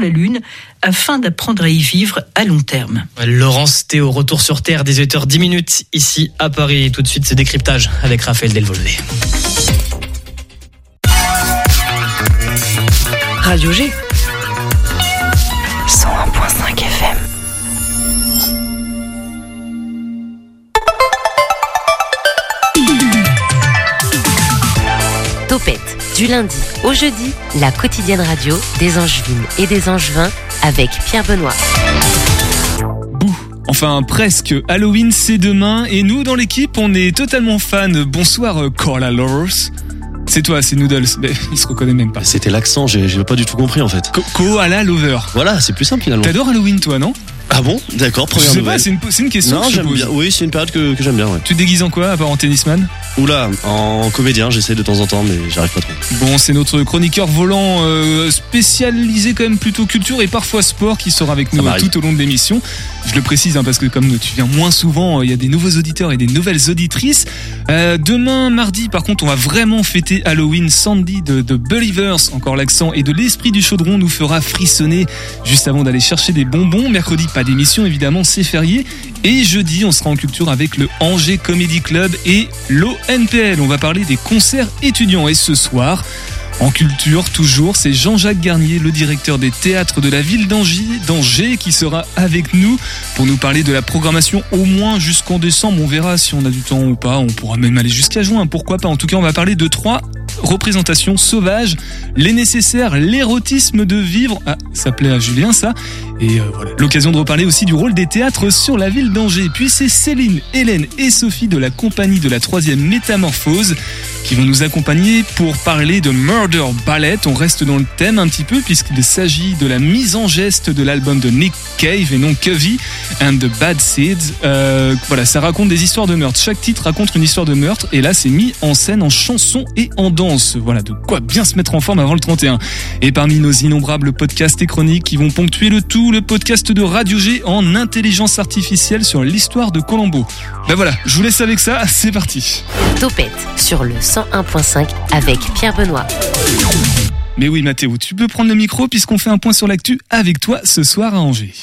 la Lune afin d'apprendre à y vivre à long terme. Laurence Théo, retour sur Terre, 18h10 minutes ici à Paris. Tout de suite, ce décryptage avec Raphaël Delvolvé. Radio G. du lundi au jeudi, la quotidienne radio des Angevines et des Angevins avec Pierre Benoît. Bouh. Enfin, presque. Halloween, c'est demain. Et nous, dans l'équipe, on est totalement fans. Bonsoir, euh, Koala Lovers. C'est toi, c'est Noodles. Mais il se reconnaît même pas. C'était l'accent, j'ai j'ai pas du tout compris en fait. Ko- Koala Lover. Voilà, c'est plus simple finalement. T'adores Halloween, toi, non? Ah bon D'accord, Je première sais pas, nouvelle. c'est une, c'est une question Non, que je te j'aime pose. bien. Oui, c'est une période que, que j'aime bien, ouais. Tu te déguises en quoi, à part en tennisman? Oula, en comédien, j'essaie de temps en temps, mais j'arrive pas trop. Bon, c'est notre chroniqueur volant euh, spécialisé quand même plutôt culture et parfois sport qui sera avec nous euh, m'arrive. tout au long de l'émission. Je le précise hein, parce que comme tu viens moins souvent, euh, il y a des nouveaux auditeurs et des nouvelles auditrices. Euh, demain, mardi, par contre, on va vraiment fêter Halloween. Sandy de, de Believers, encore l'accent, et de l'esprit du chaudron nous fera frissonner juste avant d'aller chercher des bonbons. Mercredi, pas d'émission évidemment, c'est férié. Et jeudi, on sera en culture avec le Angers Comedy Club et l'ONPL. On va parler des concerts étudiants. Et ce soir, en culture, toujours, c'est Jean-Jacques Garnier, le directeur des théâtres de la ville d'Angers, qui sera avec nous pour nous parler de la programmation au moins jusqu'en décembre. On verra si on a du temps ou pas. On pourra même aller jusqu'à juin, pourquoi pas. En tout cas, on va parler de trois représentations sauvages, les nécessaires, l'érotisme de vivre. Ah, ça plaît à Julien, ça. Et euh, voilà, l'occasion de reparler aussi du rôle des théâtres sur la ville d'Angers. Puis c'est Céline, Hélène et Sophie de la compagnie de la troisième métamorphose qui vont nous accompagner pour parler de Murder Ballet. On reste dans le thème un petit peu puisqu'il s'agit de la mise en geste de l'album de Nick Cave et non Covey and the Bad Seeds. Euh, voilà, ça raconte des histoires de meurtre. Chaque titre raconte une histoire de meurtre et là c'est mis en scène en chanson et en danse. Voilà, de quoi bien se mettre en forme avant le 31. Et parmi nos innombrables podcasts et chroniques qui vont ponctuer le tout, le podcast de Radio G en intelligence artificielle sur l'histoire de Colombo. Ben voilà, je vous laisse avec ça, c'est parti. Topette sur le 101.5 avec Pierre Benoît. Mais oui Mathéo, tu peux prendre le micro puisqu'on fait un point sur l'actu avec toi ce soir à Angers.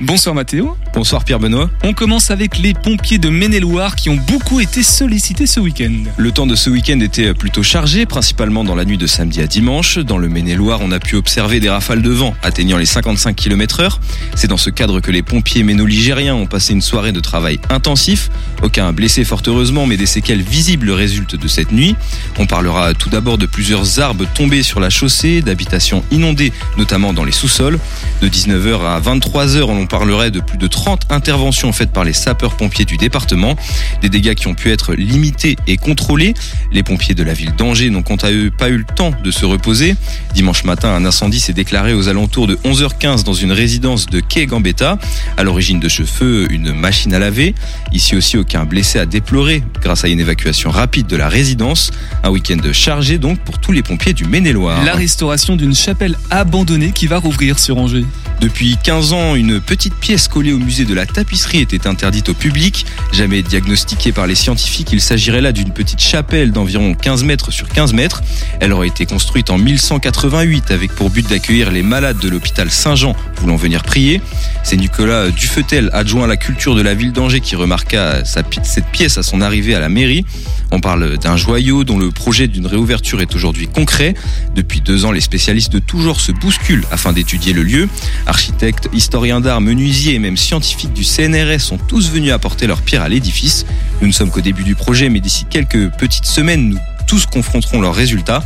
Bonsoir Mathéo. Bonsoir Pierre Benoît. On commence avec les pompiers de Maine-et-Loire qui ont beaucoup été sollicités ce week-end. Le temps de ce week-end était plutôt chargé, principalement dans la nuit de samedi à dimanche. Dans le Maine-et-Loire, on a pu observer des rafales de vent atteignant les 55 km heure. C'est dans ce cadre que les pompiers méno-ligériens ont passé une soirée de travail intensif. Aucun blessé fort heureusement, mais des séquelles visibles résultent de cette nuit. On parlera tout d'abord de plusieurs arbres tombés sur la chaussée, d'habitations inondées, notamment dans les sous-sols. De 19h à 23h, on parlerait de plus de 30 interventions faites par les sapeurs-pompiers du département. Des dégâts qui ont pu être limités et contrôlés. Les pompiers de la ville d'Angers n'ont quant à eux pas eu le temps de se reposer. Dimanche matin, un incendie s'est déclaré aux alentours de 11h15 dans une résidence de Quai Gambetta. À l'origine de ce feu, une machine à laver. Ici aussi, aucun blessé à déplorer grâce à une évacuation rapide de la résidence. Un week-end chargé donc pour tous les pompiers du Maine-et-Loire. La restauration d'une chapelle abandonnée qui va rouvrir sur Angers. Depuis 15 ans, une petite pièce collée au musée de la tapisserie était interdite au public. Jamais diagnostiquée par les scientifiques, il s'agirait là d'une petite chapelle d'environ 15 mètres sur 15 mètres. Elle aurait été construite en 1188 avec pour but d'accueillir les malades de l'hôpital Saint-Jean voulant venir prier. C'est Nicolas Dufetel, adjoint à la culture de la ville d'Angers, qui remarqua cette pièce à son arrivée à la mairie. On parle d'un joyau dont le projet d'une réouverture est aujourd'hui concret. Depuis deux ans, les spécialistes de tout se bousculent afin d'étudier le lieu. Architectes, historiens d'art, menuisiers et même scientifiques du CNRS sont tous venus apporter leur pierre à l'édifice. Nous ne sommes qu'au début du projet, mais d'ici quelques petites semaines, nous tous confronteront leurs résultats.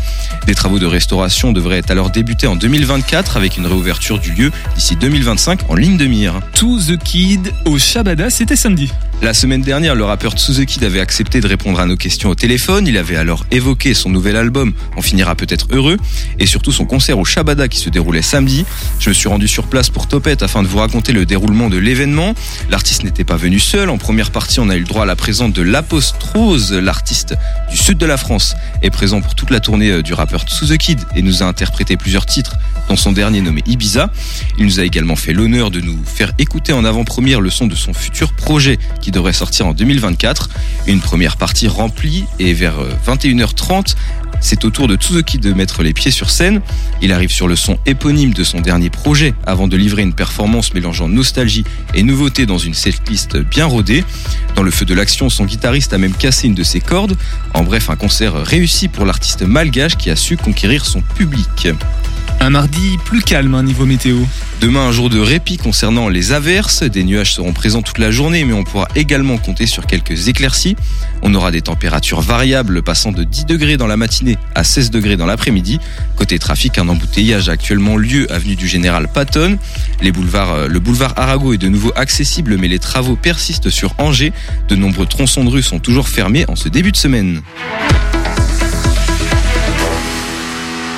Des travaux de restauration devraient alors débuter en 2024 avec une réouverture du lieu d'ici 2025 en ligne de mire. To the Kid au Shabada, c'était samedi. La semaine dernière, le rappeur Tsuzeki avait accepté de répondre à nos questions au téléphone. Il avait alors évoqué son nouvel album, On finira peut-être heureux, et surtout son concert au Shabada qui se déroulait samedi. Je me suis rendu sur place pour Topette afin de vous raconter le déroulement de l'événement. L'artiste n'était pas venu seul. En première partie, on a eu le droit à la présence de l'Apostrose, l'artiste du sud de la France, est présent pour toute la tournée euh, du rappeur Tsuzeki et nous a interprété plusieurs titres, dont son dernier nommé Ibiza. Il nous a également fait l'honneur de nous faire écouter en avant-première le son de son futur projet devrait sortir en 2024. Une première partie remplie et vers euh, 21h30, c'est au tour de Tsuzuki de mettre les pieds sur scène. Il arrive sur le son éponyme de son dernier projet avant de livrer une performance mélangeant nostalgie et nouveauté dans une setlist bien rodée. Dans le feu de l'action, son guitariste a même cassé une de ses cordes. En bref, un concert réussi pour l'artiste malgache qui a su conquérir son public. Un mardi plus calme hein, niveau météo. Demain, un jour de répit concernant les averses. Des nuages seront présents toute la journée, mais on pourra également compter sur quelques éclaircies. On aura des températures variables passant de 10 degrés dans la matinée à 16 degrés dans l'après-midi. Côté trafic, un embouteillage a actuellement lieu avenue du Général Patton. Euh, le boulevard Arago est de nouveau accessible, mais les travaux persistent sur Angers. De nombreux tronçons de rue sont toujours fermés en ce début de semaine.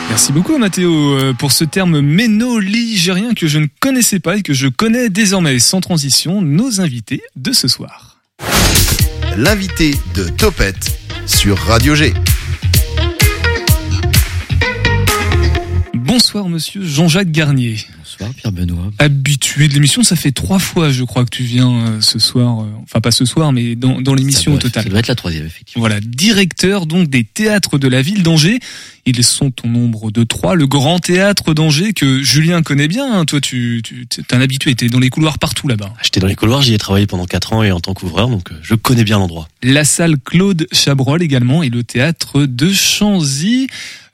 Merci beaucoup Mathéo euh, pour ce terme méno-ligérien que je ne connaissais pas et que je connais désormais. Sans transition, nos invités de ce soir. L'invité de Topette sur Radio G. Bonsoir monsieur Jean-Jacques Garnier. Bonsoir Pierre Benoît. Habitué de l'émission, ça fait trois fois je crois que tu viens euh, ce soir, euh, enfin pas ce soir mais dans, dans l'émission au Ça doit- total. Ça doit être la troisième, effectivement. Voilà, directeur donc des théâtres de la ville d'Angers. Ils sont au nombre de trois. Le grand théâtre d'Angers que Julien connaît bien. hein. Toi, tu, tu t'es un habitué. T'es dans les couloirs partout là-bas. J'étais dans les couloirs, j'y ai travaillé pendant 4 ans et en tant qu'ouvreur, donc euh, je connais bien l'endroit. La salle Claude Chabrol également et le théâtre de Chanzy.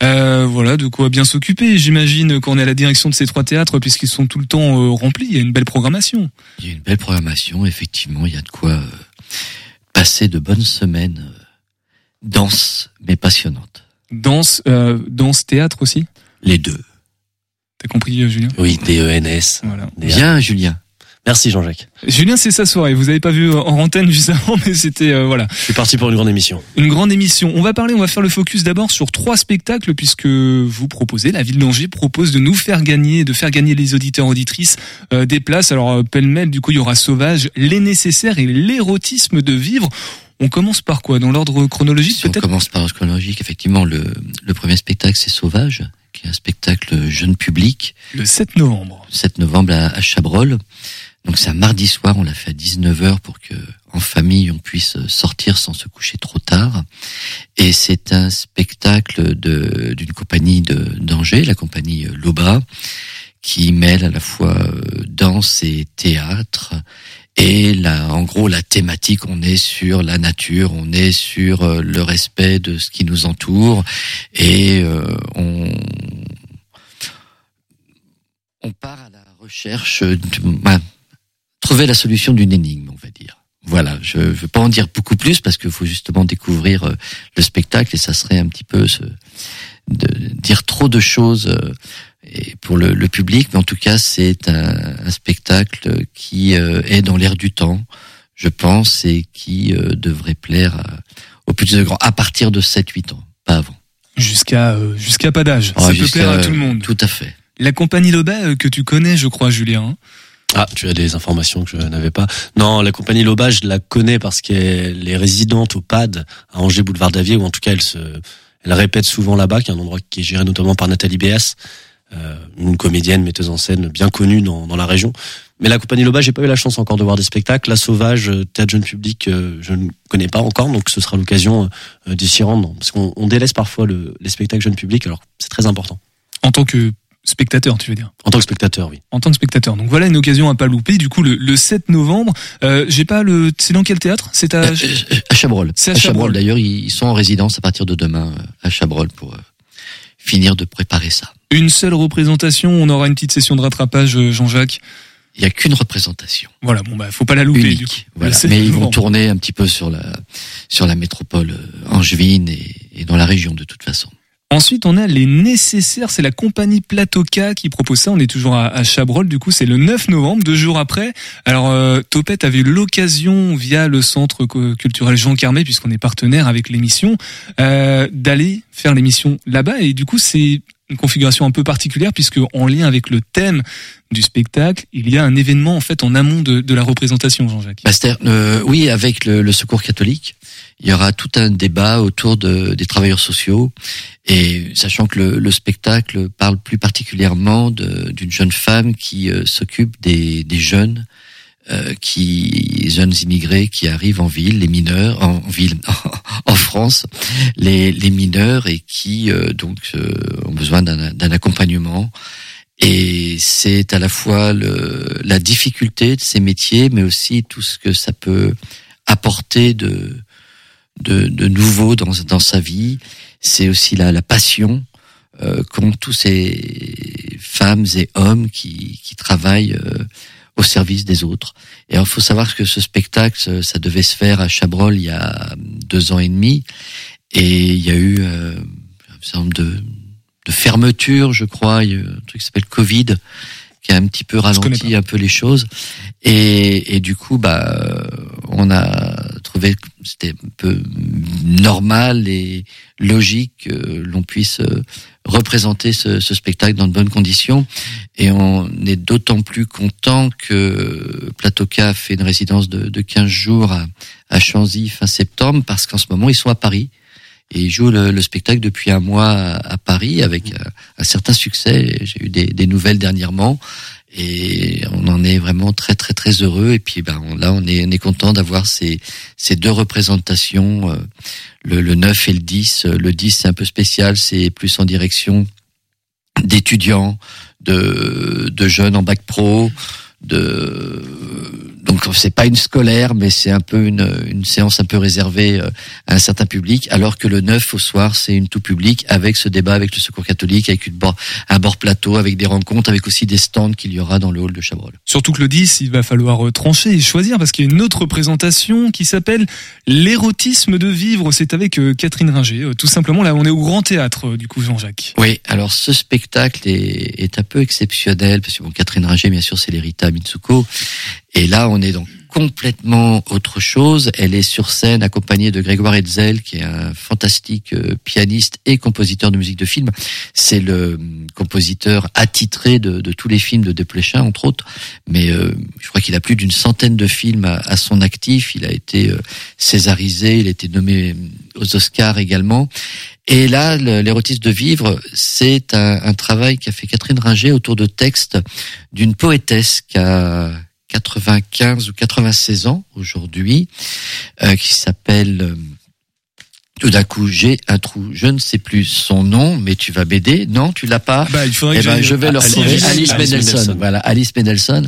Euh, voilà, de quoi bien s'occuper. J'imagine qu'on est à la direction de ces trois théâtres puisqu'ils sont tout le temps euh, remplis. Il y a une belle programmation. Il y a une belle programmation, effectivement. Il y a de quoi euh, passer de bonnes semaines euh, denses mais passionnantes. Danse, euh, danse, théâtre aussi? Les deux. T'as compris, Julien? Oui, DENS. Voilà. Bien, Julien. Merci Jean-Jacques. Julien, c'est sa soirée. Vous avez pas vu euh, en antenne juste avant, mais c'était euh, voilà. Je suis parti pour une grande émission. Une grande émission. On va parler, on va faire le focus d'abord sur trois spectacles puisque vous proposez, la ville d'Angers propose de nous faire gagner, de faire gagner les auditeurs auditrices euh, des places. Alors euh, pêle-mêle, du coup, il y aura Sauvage, les nécessaires et l'érotisme de vivre. On commence par quoi? Dans l'ordre chronologique Si on peut-être? commence par le chronologique, effectivement, le, le premier spectacle, c'est Sauvage, qui est un spectacle jeune public, Le 7 novembre. 7 novembre à, à Chabrol. Donc c'est un mardi soir, on l'a fait à 19h pour que en famille on puisse sortir sans se coucher trop tard. Et c'est un spectacle de d'une compagnie de d'Angers, la compagnie Loba, qui mêle à la fois euh, danse et théâtre. Et là, en gros, la thématique, on est sur la nature, on est sur euh, le respect de ce qui nous entoure, et euh, on on part à la recherche de bah, trouver la solution d'une énigme, on va dire. Voilà, je ne veux pas en dire beaucoup plus parce qu'il faut justement découvrir euh, le spectacle et ça serait un petit peu ce, de dire trop de choses euh, et pour le, le public, mais en tout cas c'est un, un spectacle qui euh, est dans l'air du temps, je pense, et qui euh, devrait plaire aux plus grands à partir de 7-8 ans, pas avant. Jusqu'à euh, jusqu'à pas d'âge. Ah, Ça peut plaire à tout le monde. Tout à fait. La compagnie Loba euh, que tu connais, je crois, Julien. hein. Ah, tu as des informations que je n'avais pas. Non, la compagnie Loba, je la connais parce qu'elle est résidente au PAD à Angers Boulevard d'Avier, ou en tout cas elle se, elle répète souvent là-bas, qui est un endroit qui est géré notamment par Nathalie Béas, euh, une comédienne, metteuse en scène bien connue dans, dans la région. Mais la compagnie Loba, j'ai pas eu la chance encore de voir des spectacles. La Sauvage, euh, théâtre jeune public, euh, je ne connais pas encore, donc ce sera l'occasion euh, d'y s'y rendre, parce qu'on on délaisse parfois le, les spectacles jeune public, alors c'est très important. En tant que spectateur, tu veux dire? En tant que spectateur, oui. en tant que spectateur. Donc voilà une occasion à pas louper. Du coup, le, le 7 novembre, euh, j'ai pas le. C'est dans quel théâtre? C'est à. Euh, euh, à Chabrol. C'est à Chabrol. D'ailleurs, ils sont en résidence à partir de demain euh, à Chabrol pour finir de préparer ça. Une seule représentation. On aura une petite session de rattrapage, Jean-Jacques? Il y a qu'une représentation Voilà. Bon bah, faut pas la louper. unique. Du coup. Voilà. Le 7 Mais ils vont tourner un petit peu sur la sur la métropole angevine et, et dans la région de toute façon. Ensuite, on a les nécessaires. C'est la compagnie Platoka qui propose ça. On est toujours à, Chabrol. Du coup, c'est le 9 novembre, deux jours après. Alors, euh, Topette avait eu l'occasion, via le centre culturel Jean Carmet, puisqu'on est partenaire avec l'émission, euh, d'aller faire l'émission là-bas. Et du coup, c'est une configuration un peu particulière, puisque en lien avec le thème du spectacle, il y a un événement en fait en amont de, la représentation, Jean-Jacques. Euh, oui, avec le, Secours catholique, il y aura tout un débat autour de, des travailleurs sociaux et sachant que le, le spectacle parle plus particulièrement d'une jeune femme qui euh, s'occupe des jeunes euh, qui jeunes immigrés qui arrivent en ville, les mineurs en ville en France, les, les mineurs et qui euh, donc euh, ont besoin d'un accompagnement. Et c'est à la fois le, la difficulté de ces métiers, mais aussi tout ce que ça peut apporter de de, de nouveau dans, dans sa vie. C'est aussi la, la passion euh, qu'ont tous ces femmes et hommes qui, qui travaillent euh, au service des autres. Et il faut savoir que ce spectacle, ça devait se faire à Chabrol il y a deux ans et demi, et il y a eu euh, un certain nombre de, de fermetures, je crois. Il y a eu un truc qui s'appelle Covid qui a un petit peu ralenti un peu les choses. Et, et du coup, bah, on a trouvé c'était un peu normal et logique que l'on puisse euh, représenter ce, ce, spectacle dans de bonnes conditions. Et on est d'autant plus content que Platoka a fait une résidence de, de 15 jours à, à Chanzy fin septembre, parce qu'en ce moment, ils sont à Paris. Et ils jouent le, le spectacle depuis un mois à, à Paris avec un, un certain succès. J'ai eu des, des nouvelles dernièrement et on en est vraiment très très très heureux. Et puis ben là on est on est content d'avoir ces ces deux représentations euh, le, le 9 et le 10 le 10 c'est un peu spécial. C'est plus en direction d'étudiants de de jeunes en bac pro de donc c'est pas une scolaire, mais c'est un peu une, une séance un peu réservée euh, à un certain public, alors que le 9 au soir c'est une tout public avec ce débat avec le Secours catholique, avec une bord, un bord plateau, avec des rencontres, avec aussi des stands qu'il y aura dans le hall de Chabrol. Surtout que le 10, il va falloir euh, trancher et choisir parce qu'il y a une autre présentation qui s'appelle l'érotisme de vivre. C'est avec euh, Catherine Ringer. Tout simplement, là, on est au Grand Théâtre du coup, Jean-Jacques. Oui, alors ce spectacle est, est un peu exceptionnel parce que bon, Catherine Ringer, bien sûr, c'est l'Erita Mitsuko. Et là, on est donc complètement autre chose. Elle est sur scène accompagnée de Grégoire Hetzel, qui est un fantastique euh, pianiste et compositeur de musique de film. C'est le hum, compositeur attitré de, tous les films de Desplechin, entre autres. Mais euh, je crois qu'il a plus d'une centaine de films à, son actif. Il a été euh, césarisé, il a été nommé aux Oscars également. Et là, l'érotisme de vivre, c'est un, un, travail qu'a fait Catherine Ringer autour de textes d'une poétesse qui a 95 ou 96 ans aujourd'hui, euh, qui s'appelle euh, tout d'un coup, j'ai un trou. Je ne sais plus son nom, mais tu vas m'aider. Non, tu l'as pas? Bah, il faudrait eh ben, je vais le retrouver. Alice, Alice Mendelssohn. Voilà, Alice Mendelssohn.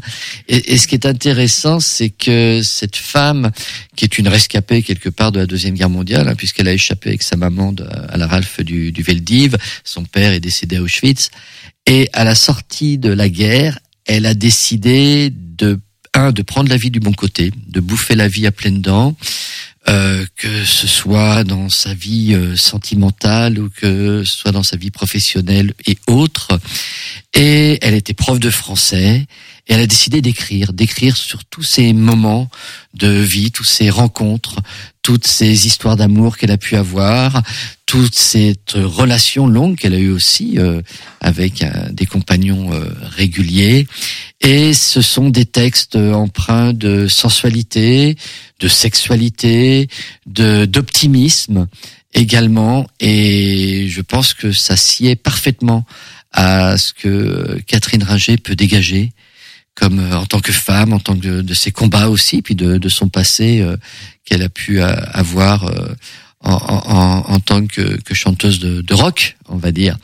Et, et, ce qui est intéressant, c'est que cette femme, qui est une rescapée quelque part de la deuxième guerre mondiale, hein, puisqu'elle a échappé avec sa maman de, à la Ralph du, du Veldiv, son père est décédé à Auschwitz, et à la sortie de la guerre, elle a décidé de un, de prendre la vie du bon côté, de bouffer la vie à pleines dents, euh, que ce soit dans sa vie euh, sentimentale ou que ce soit dans sa vie professionnelle et autres. Et elle était prof de français et elle a décidé d'écrire, d'écrire sur tous ces moments de vie, toutes ces rencontres, toutes ces histoires d'amour qu'elle a pu avoir, toute cette relation longue qu'elle a eue aussi euh, avec euh, des compagnons euh, réguliers. Et ce sont des textes empreints de sensualité, de sexualité, de d'optimisme également. Et je pense que ça sied parfaitement à ce que Catherine Ringer peut dégager comme euh, en tant que femme, en tant que de, ses combats aussi, puis de, de son passé euh, qu'elle a pu euh, avoir euh, en, en, en, tant que, que chanteuse de, de, rock, on va dire.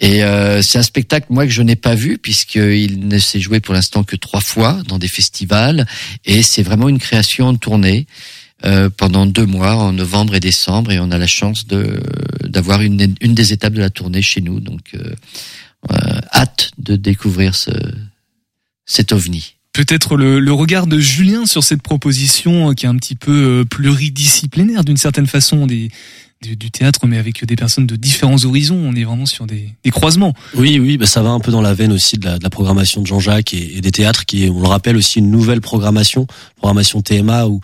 Et euh, c'est un spectacle moi que je n'ai pas vu puisqu'il ne s'est joué pour l'instant que trois fois dans des festivals, et c'est vraiment une création de tournée. Euh, pendant deux mois, en novembre et décembre, et on a la chance de d'avoir une, une des étapes de la tournée chez nous. Donc, hâte de découvrir ce, cet ovni. Peut-être le, le, regard de Julien sur cette proposition euh, qui est un petit peu euh, pluridisciplinaire d'une certaine façon des, du, du, théâtre, mais avec des personnes de différents horizons. On est vraiment sur des, des croisements. Oui, oui, bah ça va un peu dans la veine aussi de la, de la programmation de Jean-Jacques et, et, des théâtres, qui est, on le rappelle, aussi une nouvelle programmation, programmation TMA, où,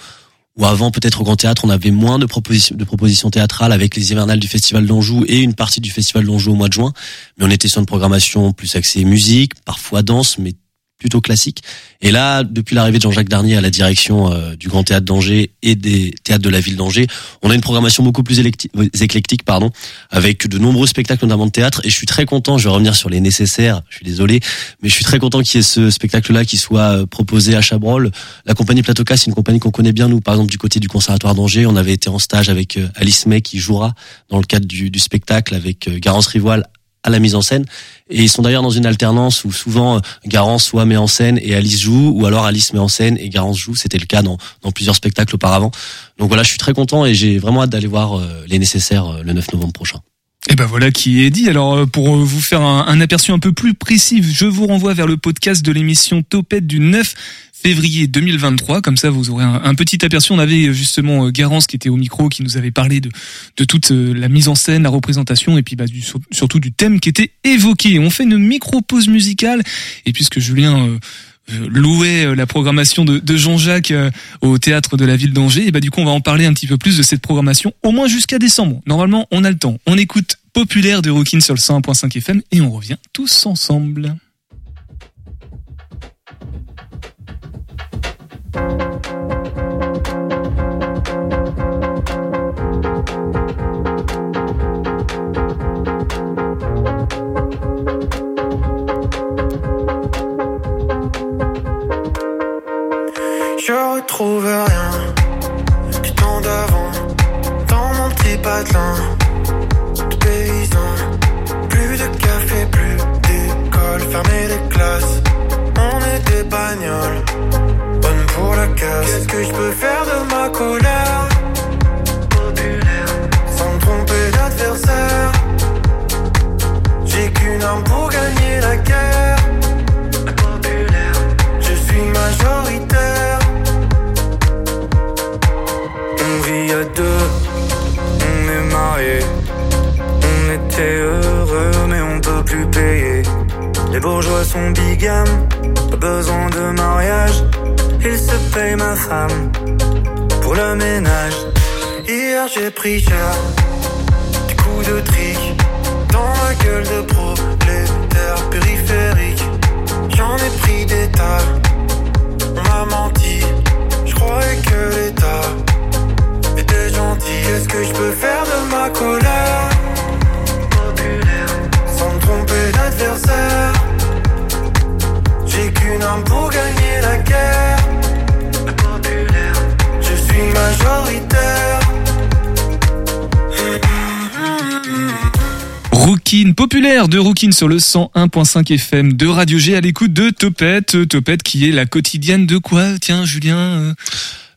où avant peut-être au Grand Théâtre on avait moins de propositions, de propositions théâtrales avec les hivernales du Festival d'Anjou et une partie du Festival d'Anjou au mois de juin, mais on était sur une programmation plus axée musique, parfois danse, mais plutôt classique. Et là, depuis l'arrivée de Jean-Jacques Darnier à la direction euh, du Grand Théâtre d'Angers et des théâtres de la ville d'Angers, on a une programmation beaucoup plus euh, éclectique, pardon, avec de nombreux spectacles notamment de théâtre. Et je suis très content. Je vais revenir sur les nécessaires. Je suis désolé, mais je suis très content qu'il y ait ce spectacle-là qui soit euh, proposé à Chabrol. La compagnie Platoca, c'est une compagnie qu'on connaît bien nous. Par exemple, du côté du Conservatoire d'Angers, on avait été en stage avec Alice May qui jouera dans le cadre du, du spectacle avec Garance Rivoile à la mise en scène. Et ils sont d'ailleurs dans une alternance où souvent euh, Garance soit met en scène et Alice joue, ou alors Alice met en scène et Garance joue. C'était le cas dans, plusieurs spectacles auparavant. Donc voilà, je suis très content et j'ai vraiment hâte d'aller voir euh, les nécessaires euh, le 9 novembre prochain. Et ben voilà qui est dit. Alors pour vous faire un, un aperçu un peu plus précis, je vous renvoie vers le podcast de l'émission Topette du 9 février 2023. Comme ça, vous aurez un, petit aperçu. On avait justement euh, Garance qui était au micro, qui nous avait parlé de, de toute euh, la mise en scène, la représentation, et puis bah, du, sur- surtout du thème qui était évoqué. On fait une micro-pause musicale, et puisque Julien... euh, euh, louait euh, la programmation de, de Jean-Jacques euh, au théâtre de la ville d'Angers et bah du coup on va en parler un petit peu plus de cette programmation au moins jusqu'à décembre. Normalement, on a le temps. On écoute Populaire de Rockin sur le 101.5 FM et on revient tous ensemble. Je retrouve rien du temps d'avant dans mon petit patelin de paysan. Plus de café, plus d'école, fermer les classes. On est des bagnoles, bonnes pour la casse. Qu'est-ce que je peux faire de ma colère? Sans tromper d'adversaire. J'ai qu'une arme pour gagner la guerre. Les bourgeois sont bigames, pas besoin de mariage. Ils se payent ma femme pour le ménage. Hier j'ai pris cher, du coup de trick. Dans la gueule de prolétaire périphérique. J'en ai pris des tas, on m'a menti. Je croyais que l'État était gentil. Qu'est-ce que je peux faire de ma colère? Sans me tromper d'adversaire. Rookin, populaire de Rookin sur le 101.5 FM de Radio G à l'écoute de Topette. Topette qui est la quotidienne de quoi Tiens, Julien. euh,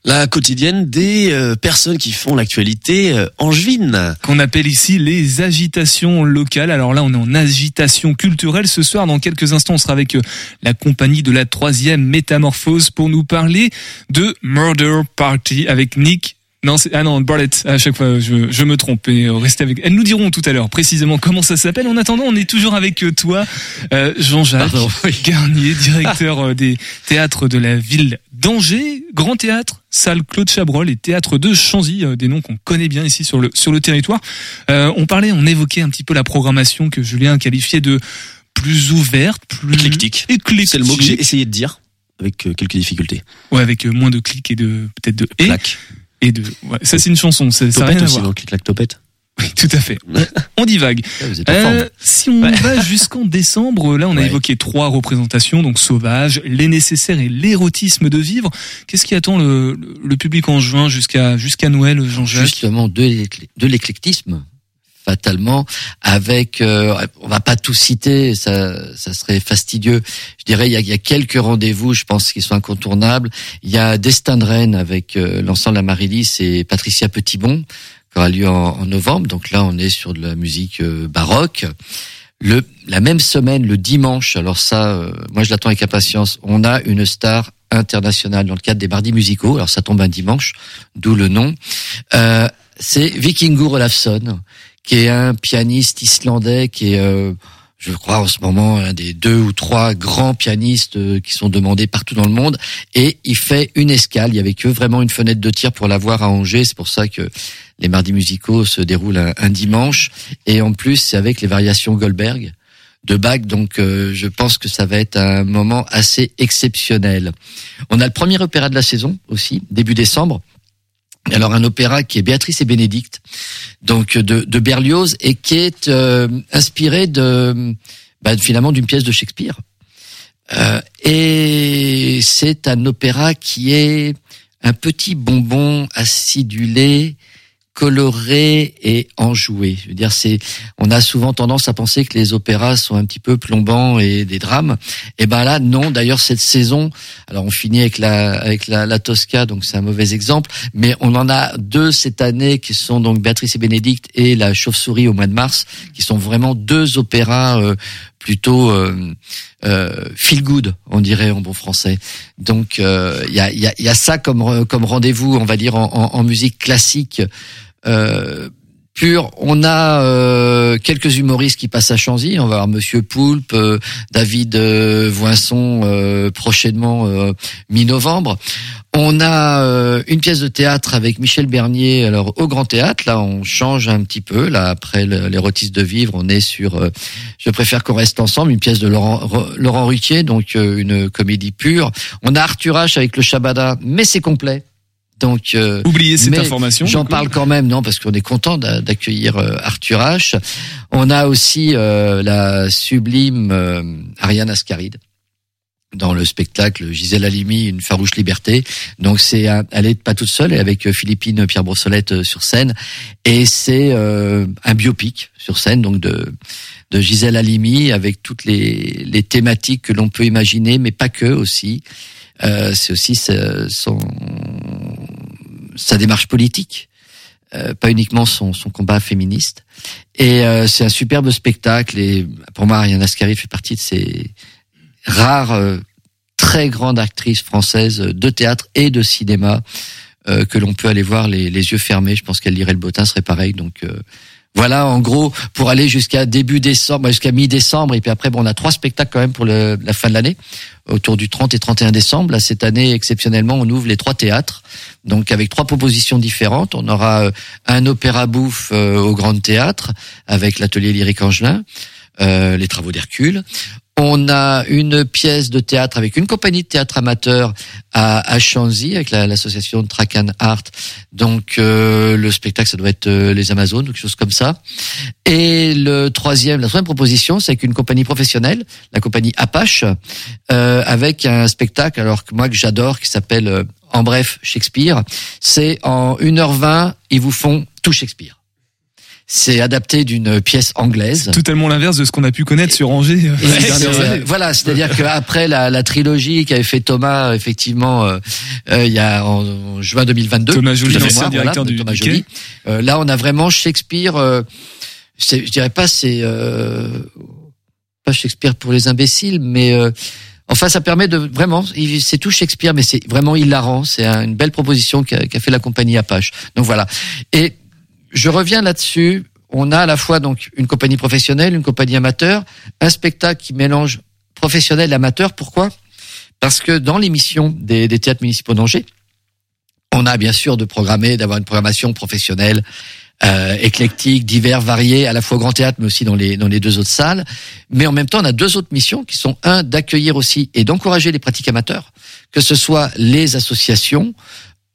La quotidienne des euh, personnes qui font l'actualité euh, angevine. qu'on appelle ici les agitations locales. Alors là, on est en agitation culturelle. Ce soir, dans quelques instants, on sera avec euh, la compagnie de la troisième métamorphose pour nous parler de Murder Party avec Nick. Non, c'est, ah non, Barlett. À chaque fois, je, je me trompe. Et euh, restez avec. Elles nous diront tout à l'heure précisément comment ça s'appelle. En attendant, on est toujours avec euh, toi, euh, Jean-Jacques oui. Garnier, directeur euh, des théâtres de la ville d'Angers, Grand Théâtre, salle Claude Chabrol et théâtre de Chanzy, euh, des noms qu'on connaît bien ici sur le sur le territoire. Euh, on parlait, on évoquait un petit peu la programmation que Julien qualifiait de plus ouverte, plus Éclectique. éclectique. C'est le mot que j'ai essayé de dire avec quelques difficultés. Ouais, avec moins de clics et de peut-être de et Clac. Et de. Ouais, ça c'est une chanson, ça ça a rien Topette à aussi, voir. donc. Oui, tout à fait. On divague. Ah, Vous êtes en forme. Euh, si on va jusqu'en décembre, là on a Ouais. évoqué trois représentations, donc Sauvage, Les Nécessaires et L'érotisme de vivre. Qu'est-ce qui attend le, le- le public en juin jusqu'à jusqu'à Noël, Jean-Jacques? Justement de l'éclé- de l'éclectisme fatalement avec euh, on va pas tout citer ça ça serait fastidieux. Je dirais il y a, il y a quelques rendez-vous je pense qui sont incontournables. Il y a Destin de Rennes avec euh, l'ensemble Amaryllis et Patricia Petitbon qui aura lieu en, en novembre. Donc là on est sur de la musique euh, baroque. Le la même semaine le dimanche alors ça euh, moi je l'attends avec impatience on a une star internationale dans le cadre des mardis musicaux. Alors ça tombe un dimanche d'où le nom. Euh, c'est Vikingur Olafsson, qui est un pianiste islandais qui est, euh, je crois, en ce moment un des deux ou trois grands pianistes euh, qui sont demandés partout dans le monde. Et il fait une escale. Il y avait que vraiment une fenêtre de tir pour l'avoir à Angers. C'est pour ça que les mardis musicaux se déroulent un, un dimanche. Et en plus, c'est avec les variations Goldberg. de Bach. Donc, euh, je pense que ça va être un moment assez exceptionnel. On a le premier opéra de la saison aussi, début décembre. Alors un opéra qui est Béatrice et Bénédicte, donc de, Berlioz et qui est euh, inspiré bah, finalement d'une pièce de Shakespeare. Euh, et c'est un opéra qui est un petit bonbon acidulé, coloré et enjoué. Je veux dire, c'est, on a souvent tendance à penser que les opéras sont un petit peu plombants et des drames. Et ben là, non. D'ailleurs, cette saison, alors on finit avec la avec la, la Tosca, donc c'est un mauvais exemple, mais on en a deux cette année qui sont donc Béatrice et Bénédicte et la Chauve-souris au mois de mars, qui sont vraiment deux opéras euh, plutôt euh, euh, feel good, on dirait en bon français. Donc il y, a, y, a, y, a, ça comme comme rendez-vous, on va dire en, en musique classique. Euh. On a euh, quelques humoristes qui passent à Chanzy. On va avoir Monsieur Poulpe, euh, David euh, Voinson euh, prochainement mi-novembre. On a une pièce de théâtre avec Michel Bernier. Alors au Grand Théâtre, là, on change un petit peu. Là, après l'érotisme de vivre, on est sur. je préfère qu'on reste ensemble. Une pièce de Laurent Laurent Ruquier, donc une comédie pure. On a Arthur H avec le Shabada, mais c'est complet. Donc, euh, oubliez cette information. J'en parle quand même, non, parce qu'on est content d'accueillir euh, Arthur H. On a aussi euh, la sublime euh, Ariane Ascaride dans le spectacle Gisèle Halimi, une farouche liberté. Donc c'est, elle est pas toute seule, elle est avec Philippine Pierre Brossolette sur scène, et c'est un biopic sur scène, donc de de Gisèle Halimi avec toutes les les thématiques que l'on peut imaginer, mais pas que aussi. Euh, c'est aussi son sa démarche politique, euh, pas uniquement son, son combat féministe. Et euh, c'est un superbe spectacle. Et pour moi, Ariane Ascari fait partie de ces rares, euh, très grandes actrices françaises de théâtre et de cinéma euh, que l'on peut aller voir les, les, yeux fermés. Je pense qu'elle lirait le bottin serait pareil. Donc voilà, en gros, pour aller jusqu'à début décembre, jusqu'à mi-décembre, et puis après, bon, on a trois spectacles quand même pour le, la fin de l'année, autour du 30 et 31 décembre. Là, cette année, exceptionnellement, on ouvre les trois théâtres, donc avec trois propositions différentes. On aura euh, un opéra bouffe euh, au Grand Théâtre, avec l'atelier lyrique Angelin, euh, les travaux d'Hercule. On a une pièce de théâtre avec une compagnie de théâtre amateur à, à Chanzy avec l'association Tracan Art. Donc euh, le spectacle, ça doit être euh, les Amazones, quelque chose comme ça. Et le troisième, la troisième proposition, c'est avec une compagnie professionnelle, la compagnie Apache, euh, avec un spectacle, alors que moi que j'adore, qui s'appelle euh, En bref Shakespeare. C'est en 1h20, ils vous font tout Shakespeare. C'est adapté d'une pièce anglaise. Totalement l'inverse de ce qu'on a pu connaître sur Angers. Euh, euh, voilà, c'est-à-dire qu'après la, la trilogie qu'avait fait Thomas, effectivement, euh, euh, il y a en, juin 2022. Thomas Joly, l'ancien directeur du Thomas Joly. là, on a vraiment Shakespeare. je dirais pas c'est pas Shakespeare pour les imbéciles, mais Enfin, ça permet de vraiment, c'est tout Shakespeare, mais c'est vraiment hilarant. C'est une belle proposition qu'a qu fait la compagnie Apache. Donc voilà. Et je reviens là-dessus. On a à la fois donc une compagnie professionnelle, une compagnie amateur, un spectacle qui mélange professionnel et amateur. Pourquoi? Parce que dans l'émission des, des théâtres municipaux d'Angers, on a bien sûr de programmer, d'avoir une programmation professionnelle, euh, éclectique, divers, variés, à la fois au Grand Théâtre, mais aussi dans les dans les deux autres salles. Mais en même temps, on a deux autres missions qui sont un d'accueillir aussi et d'encourager les pratiques amateurs, que ce soit les associations,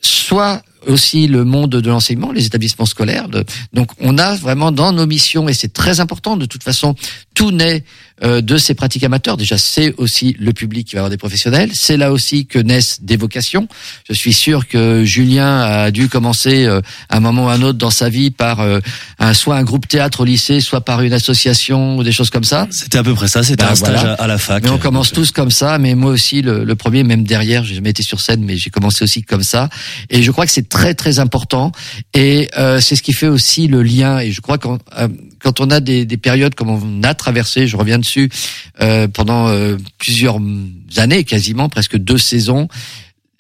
soit aussi le monde de l'enseignement, les établissements scolaires. Donc on a vraiment dans nos missions, et c'est très important, de toute façon, tout naît de ces pratiques amateurs. Déjà, c'est aussi le public qui va avoir des professionnels. C'est là aussi que naissent des vocations. Je suis sûr que Julien a dû commencer euh, à un moment ou à un autre dans sa vie par euh, un, soit un groupe théâtre au lycée, soit par une association ou des choses comme ça. C'était à peu près ça. C'était Ben, un stage voilà. à, à la fac. Mais on commence tous comme ça. Mais moi aussi, le, le premier, même derrière, j'ai jamais été sur scène, mais j'ai commencé aussi comme ça. Et je crois que c'est très très important. Et euh, c'est ce qui fait aussi le lien. Et je crois quand euh, quand on a des, des périodes comme on a traversé, je reviens dessus euh, pendant euh, plusieurs années, quasiment presque deux saisons.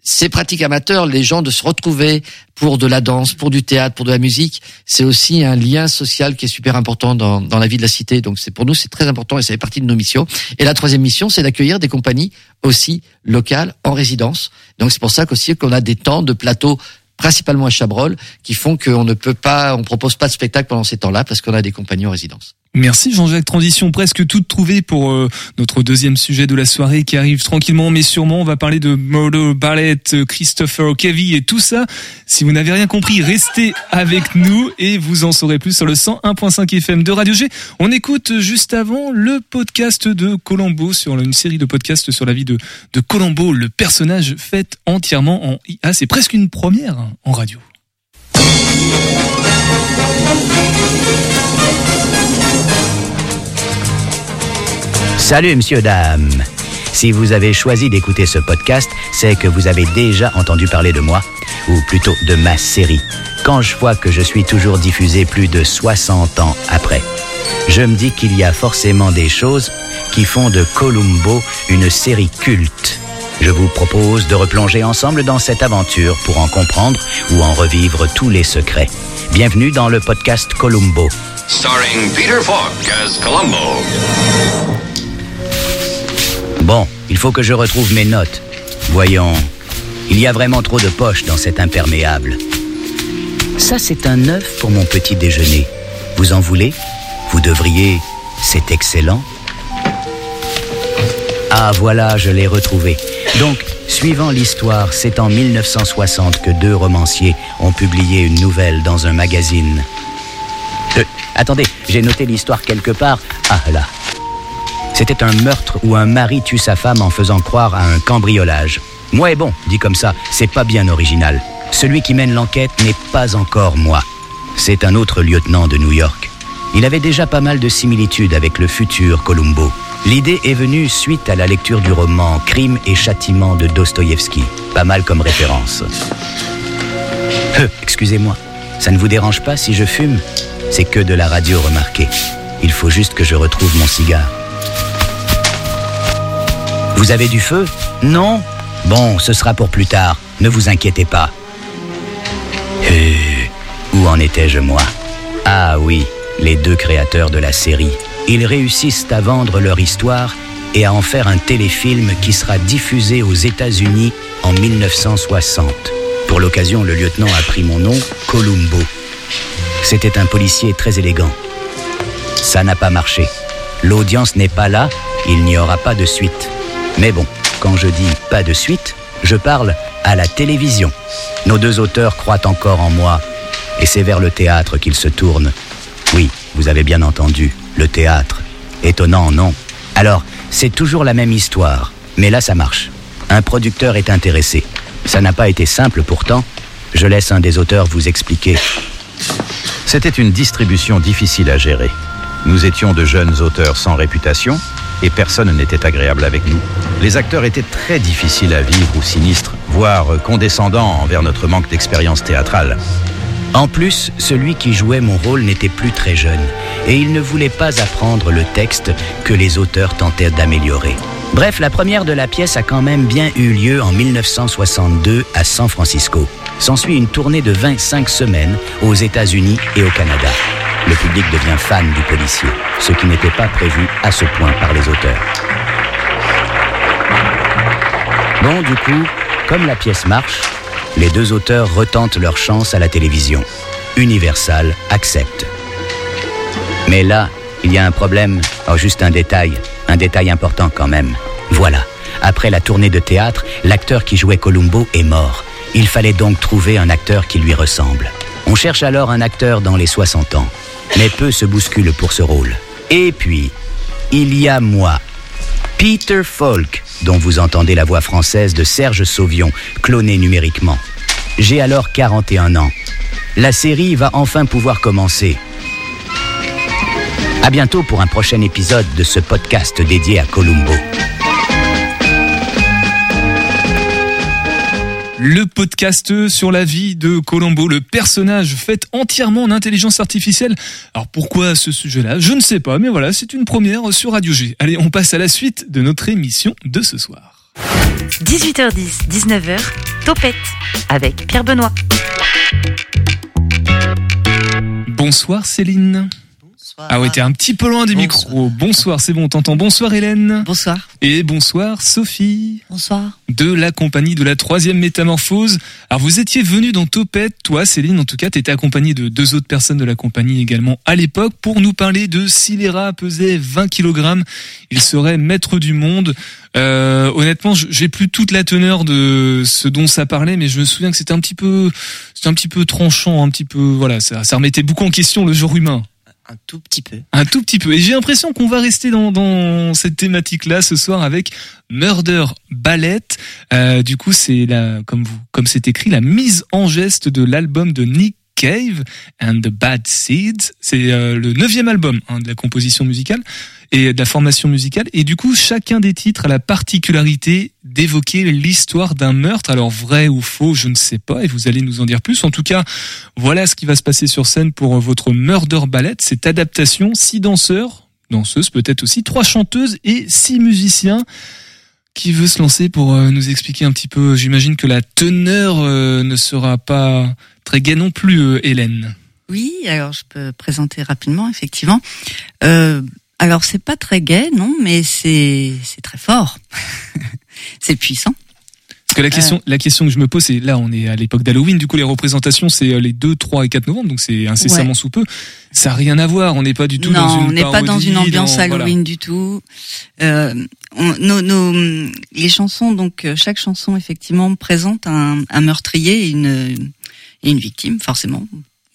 Ces pratiques amateurs, les gens de se retrouver pour de la danse, pour du théâtre, pour de la musique, c'est aussi un lien social qui est super important dans, dans la vie de la cité. Donc c'est pour nous c'est très important et ça fait partie de nos missions. Et la troisième mission, c'est d'accueillir des compagnies aussi locales en résidence. Donc c'est pour ça qu'aussi qu'on a des temps de plateau principalement à Chabrol qui font qu'on ne peut pas, on propose pas de spectacle pendant ces temps-là parce qu'on a des compagnies en résidence. Merci Jean-Jacques. Transition presque toute trouvée pour euh, notre deuxième sujet de la soirée qui arrive tranquillement mais sûrement. On va parler de Molo Ballet, Christopher Kevy et tout ça. Si vous n'avez rien compris, restez avec nous et vous en saurez plus sur le 101.5 FM de Radio G. On écoute juste avant le podcast de Colombo sur une série de podcasts sur la vie de, de Colombo, le personnage fait entièrement en IA. C'est presque une première en radio. Salut, monsieur, dame. Si vous avez choisi d'écouter ce podcast, c'est que vous avez déjà entendu parler de moi, ou plutôt de ma série, quand je vois que je suis toujours diffusé plus de 60 ans après? Je me dis qu'il y a forcément des choses qui font de Columbo une série culte. Je vous propose de replonger ensemble dans cette aventure pour en comprendre ou en revivre tous les secrets. Bienvenue dans le podcast Columbo. Starring Peter Falk as Columbo. Bon, il faut que je retrouve mes notes. Voyons, il y a vraiment trop de poches dans cet imperméable. Ça, c'est un œuf pour mon petit déjeuner. Vous en voulez? Vous devriez. C'est excellent. Ah, voilà, je l'ai retrouvé. Donc, suivant l'histoire, c'est en 1960 que deux romanciers ont publié une nouvelle dans un magazine. Euh, attendez, j'ai noté l'histoire quelque part. Ah, là. C'était un meurtre où un mari tue sa femme en faisant croire à un cambriolage. Moi est bon, dit comme ça, c'est pas bien original. Celui qui mène l'enquête n'est pas encore moi. C'est un autre lieutenant de New York. Il avait déjà pas mal de similitudes avec le futur Columbo. L'idée est venue suite à la lecture du roman Crime et châtiment de Dostoïevski. Pas mal comme référence. Euh, excusez-moi, ça ne vous dérange pas si je fume? C'est que de la radio remarquée. Il faut juste que je retrouve mon cigare. Vous avez du feu Non Bon, ce sera pour plus tard. Ne vous inquiétez pas. Euh, où en étais-je moi Ah oui, les deux créateurs de la série. Ils réussissent à vendre leur histoire et à en faire un téléfilm qui sera diffusé aux États-Unis en 1960. Pour l'occasion, le lieutenant a pris mon nom, Columbo. C'était un policier très élégant. Ça n'a pas marché. L'audience n'est pas là, il n'y aura pas de suite. Mais bon, quand je dis pas de suite, je parle à la télévision. Nos deux auteurs croient encore en moi, et c'est vers le théâtre qu'ils se tournent. Oui, vous avez bien entendu, le théâtre. Étonnant, non? Alors, c'est toujours la même histoire, mais là ça marche. Un producteur est intéressé. Ça n'a pas été simple pourtant. Je laisse un des auteurs vous expliquer. C'était une distribution difficile à gérer. Nous étions de jeunes auteurs sans réputation et personne n'était agréable avec nous. Les acteurs étaient très difficiles à vivre ou sinistres, voire condescendants envers notre manque d'expérience théâtrale. En plus, celui qui jouait mon rôle n'était plus très jeune et il ne voulait pas apprendre le texte que les auteurs tentaient d'améliorer. Bref, la première de la pièce a quand même bien eu lieu en 1962 à San Francisco. S'ensuit une tournée de 25 semaines aux États-Unis et au Canada. Le public devient fan du policier, ce qui n'était pas prévu à ce point par les auteurs. Bon, du coup, comme la pièce marche, les deux auteurs retentent leur chance à la télévision. Universal accepte. Mais là, il y a un problème. Oh, juste un détail. Un détail important quand même. Voilà. Après la tournée de théâtre, l'acteur qui jouait Columbo est mort. Il fallait donc trouver un acteur qui lui ressemble. On cherche alors un acteur dans les 60 ans. Mais peu se bousculent pour ce rôle. Et puis, il y a moi, Peter Falk, dont vous entendez la voix française de Serge Sauvion, cloné numériquement. J'ai alors 41 ans. La série va enfin pouvoir commencer. À bientôt pour un prochain épisode de ce podcast dédié à Columbo. Le podcast sur la vie de Colombo, le personnage fait entièrement en intelligence artificielle. Alors pourquoi ce sujet-là? Je ne sais pas, mais voilà, c'est une première sur Radio G. Allez, on passe à la suite de notre émission de ce soir. 18h10, 19h, Topette avec Pierre Benoît. Bonsoir Céline. Bonsoir. Ah ouais, t'es un petit peu loin du micro. Bonsoir, c'est bon, t'entends. Bonsoir Hélène. Bonsoir. Et bonsoir Sophie. Bonsoir. De la compagnie de la troisième métamorphose. Alors vous étiez venu dans Topette, toi Céline en tout cas, t'étais accompagnée de deux autres personnes de la compagnie également à l'époque pour nous parler de si les rats pesaient 20 kg, il serait maître du monde. Euh, honnêtement, j'ai plus toute la teneur de ce dont ça parlait, mais je me souviens que c'était un petit peu, c'était un petit peu tranchant, un petit peu, voilà, ça, ça remettait beaucoup en question le genre humain. Un tout petit peu. Un tout petit peu. Et j'ai l'impression qu'on va rester dans, dans cette thématique-là ce soir avec Murder Ballet. Euh, du coup, c'est la, comme vous, comme c'est écrit, la mise en geste de l'album de Nick Cave and the Bad Seeds. C'est euh, le neuvième album hein, de la composition musicale et de la formation musicale. Et du coup, chacun des titres a la particularité d'évoquer l'histoire d'un meurtre. Alors vrai ou faux, je ne sais pas, et vous allez nous en dire plus. En tout cas, voilà ce qui va se passer sur scène pour votre Murder Ballet, cette adaptation, six danseurs, danseuses peut-être aussi, trois chanteuses et six musiciens. Qui veut se lancer pour euh, nous expliquer un petit peu? J'imagine que la teneur euh, ne sera pas très gaie non plus, euh, Hélène. Oui, alors je peux présenter rapidement, effectivement. Euh, alors c'est pas très gai, non, mais c'est c'est très fort, c'est puissant. Parce que la question, la question que je me pose, c'est là, on est à l'époque d'Halloween. Du coup, les représentations, c'est les 2, 3 et 4 novembre, donc c'est incessamment Ouais. sous peu. Ça n'a rien à voir. On n'est pas du tout non, dans une on n'est pas dans une ambiance dans- Halloween voilà. du tout. Euh, on- nos, nos- les chansons, donc euh, chaque chanson effectivement présente un, un meurtrier et une, et une victime, forcément,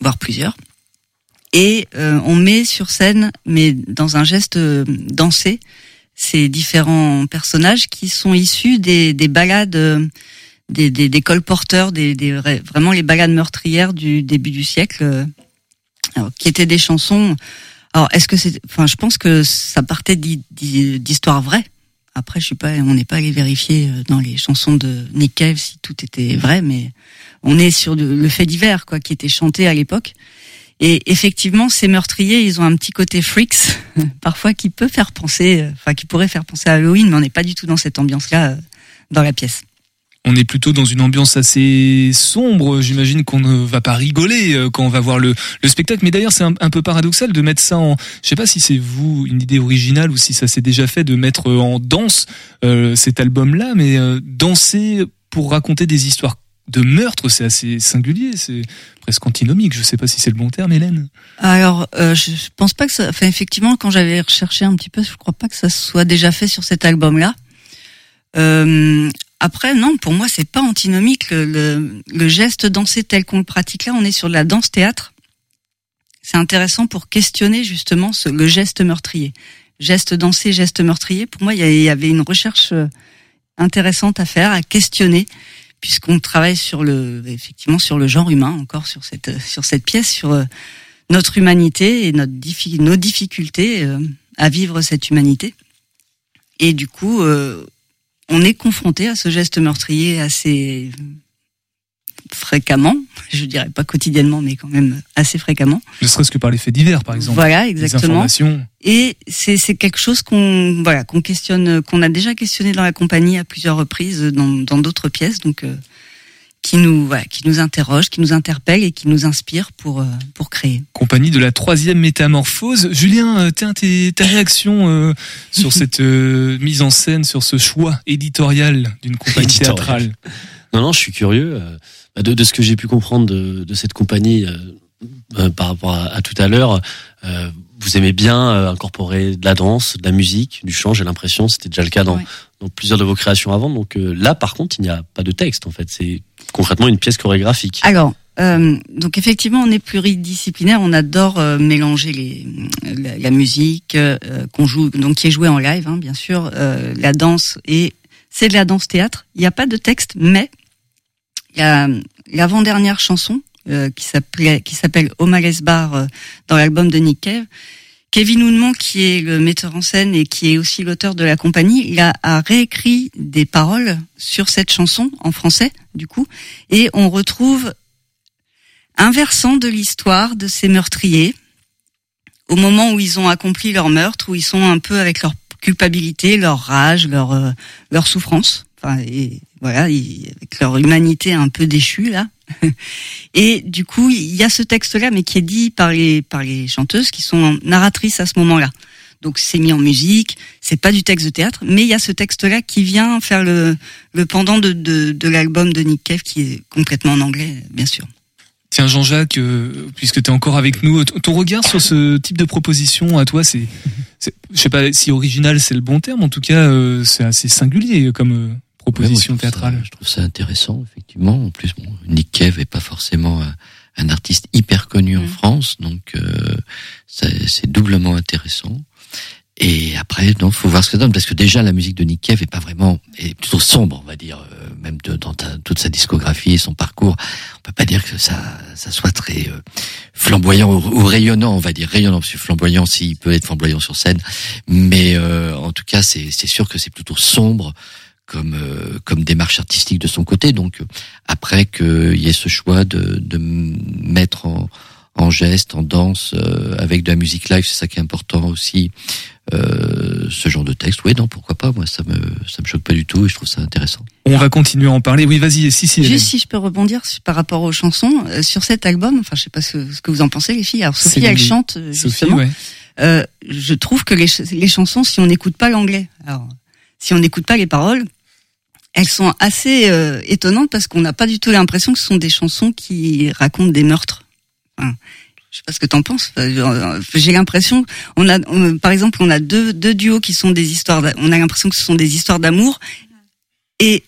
voire plusieurs. Et euh, on met sur scène, mais dans un geste euh, dansé, ces différents personnages qui sont issus des, des balades, euh, des, des, des colporteurs, des, des vraiment les balades meurtrières du début du siècle, euh, alors, qui étaient des chansons. Alors, est-ce que c'est, enfin, je pense que ça partait d'histoires vraies. Après, je suis pas, on n'est pas allé vérifier dans les chansons de Nick Cave si tout était vrai, mais on est sur le fait divers, quoi, qui était chanté à l'époque. Et effectivement, ces meurtriers, ils ont un petit côté freaks, parfois qui peut faire penser, euh, enfin, qui pourrait faire penser à Halloween, mais on n'est pas du tout dans cette ambiance-là euh, dans la pièce. On est plutôt dans une ambiance assez sombre. J'imagine qu'on ne va pas rigoler euh, quand on va voir le, le spectacle. Mais d'ailleurs, c'est un, peu paradoxal de mettre ça en. Je sais pas si c'est vous une idée originale ou si ça s'est déjà fait de mettre en danse cet album-là, mais danser pour raconter des histoires de meurtre, c'est assez singulier. C'est presque antinomique. Je sais pas si c'est le bon terme, Hélène. Alors, euh, je, pense pas que ça. Enfin, effectivement, quand j'avais recherché un petit peu, je crois pas que ça soit déjà fait sur cet album-là. Euh, après, non, pour moi, c'est pas antinomique. Le, le, le geste dansé tel qu'on le pratique là, on est sur de la danse-théâtre. C'est intéressant pour questionner justement ce, le geste meurtrier. Geste dansé, geste meurtrier. Pour moi, il y, y avait une recherche euh, intéressante à faire, à questionner, puisqu'on travaille sur le, effectivement, sur le genre humain, encore sur cette, sur cette pièce, sur euh, notre humanité et notre nos difficultés euh, à vivre cette humanité. Et du coup, euh, on est confronté à ce geste meurtrier assez fréquemment, je dirais pas quotidiennement, mais quand même assez fréquemment. Ne serait-ce que par les faits divers, par exemple. Voilà, Les exactement. informations. Et c'est c'est quelque chose qu'on voilà qu'on questionne, qu'on a déjà questionné dans la compagnie à plusieurs reprises dans dans d'autres pièces, donc euh, qui nous voilà, qui nous interroge, qui nous interpelle et qui nous inspire pour euh, pour créer. compagnie de la troisième métamorphose. Julien, euh, tes, ta réaction euh, sur cette euh, mise en scène, sur ce choix éditorial d'une compagnie Éditorial. théâtrale Non, non, je suis curieux euh, bah, de, de ce que j'ai pu comprendre de, de cette compagnie euh, euh, par rapport à, à tout à l'heure. Euh, vous aimez bien euh, incorporer de la danse, de la musique, du chant. J'ai l'impression, c'était déjà le cas dans, Ouais. dans plusieurs de vos créations avant. Donc euh, là, par contre, il n'y a pas de texte. En fait, c'est concrètement une pièce chorégraphique. Alors, euh, donc effectivement, on est pluridisciplinaire. On adore euh, mélanger les, la, la musique euh, qu'on joue, donc qui est jouée en live, hein, bien sûr, euh, la danse et c'est de la danse théâtre. Il n'y a pas de texte, mais il y a l'avant-dernière chanson euh, qui s'appelait qui s'appelle Omales Bar euh, dans l'album de Nick Cave. Kevin Oudemont, qui est le metteur en scène et qui est aussi l'auteur de la compagnie, il a, a réécrit des paroles sur cette chanson en français, du coup, et on retrouve un versant de l'histoire de ces meurtriers au moment où ils ont accompli leur meurtre, où ils sont un peu avec leur culpabilité, leur rage, leur euh, leur souffrance, enfin et voilà, avec leur humanité un peu déchue là. Et du coup, il y a ce texte-là, mais qui est dit par les par les chanteuses qui sont narratrices à ce moment-là. Donc c'est mis en musique, c'est pas du texte de théâtre, mais il y a ce texte-là qui vient faire le, le pendant de, de, de l'album de Nick Cave qui est complètement en anglais, bien sûr. Tiens Jean-Jacques, euh, puisque tu es encore avec nous, ton regard sur ce type de proposition à toi, c'est, c'est- je sais pas si original c'est le bon terme, en tout cas euh, c'est assez singulier comme euh, proposition théâtrale. Je trouve ça intéressant, effectivement. En plus, bon, Nick Cave est pas forcément un, un artiste hyper connu en France, donc euh, c'est doublement intéressant. Et après, non, faut voir ce que ça donne, parce que déjà la musique de Nick Cave est pas vraiment, est plutôt sombre, on va dire, euh, même de- dans ta- toute sa discographie et son parcours. On peut pas dire que ça, ça soit très euh, flamboyant ou, ou rayonnant, on va dire rayonnant, parce que flamboyant, s'il peut être flamboyant sur scène, mais euh, en tout cas, c'est c'est sûr que c'est plutôt sombre comme euh, comme démarche artistique de son côté. Donc euh, après qu'il y ait ce choix de de mettre en en geste, en danse, euh, avec de la musique live, c'est ça qui est important aussi. Euh, ce genre de texte, oui, non, pourquoi pas Moi, ça me ça me choque pas du tout et je trouve ça intéressant. On va continuer à en parler. Oui, vas-y, si, si. Juste si je peux rebondir par rapport aux chansons euh, sur cet album. Enfin, je sais pas ce, ce que vous en pensez, les filles. Alors Sophie, elle chante euh, Sophie, justement. ouais. Euh, je trouve que les, ch- les chansons, si on n'écoute pas l'anglais, alors si on n'écoute pas les paroles, elles sont assez euh, étonnantes parce qu'on n'a pas du tout l'impression que ce sont des chansons qui racontent des meurtres. Enfin, je sais pas ce que t'en penses. Euh, J'ai l'impression, on a, par exemple, on a deux, deux duos qui sont des histoires. On a l'impression que ce sont des histoires d'amour, et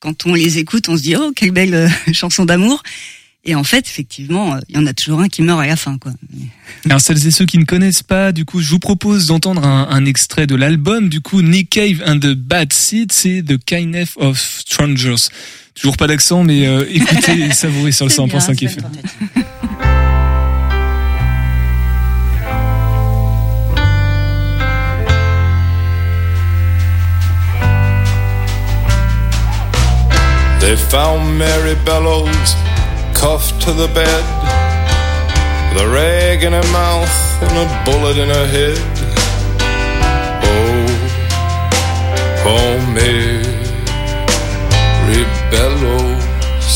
quand on les écoute, on se dit oh quelle belle euh, chanson d'amour. Et en fait, effectivement, euh, il y en a toujours un qui meurt à la fin, quoi. Alors celles et ceux qui ne connaissent pas, du coup, je vous propose d'entendre un, un extrait de l'album. Du coup, Nick Cave and the Bad Seed, c'est The Kindness of Strangers. Toujours pas d'accent, mais euh, écoutez et savourez sur le C'est bien, 100.5 c'est FM. They found Mary Bellows cuffed to the bed, with a rag in her mouth and a bullet in her head. Oh, Mary Bellows.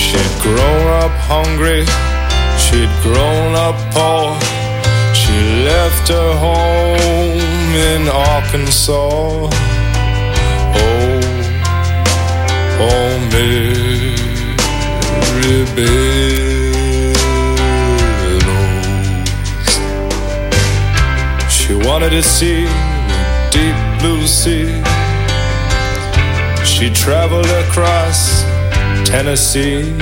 She'd grown up hungry, she'd grown up poor. She left her home in Arkansas. Oh, oh, Mary Bellows. She wanted to see the deep blue sea. She traveled across Tennessee.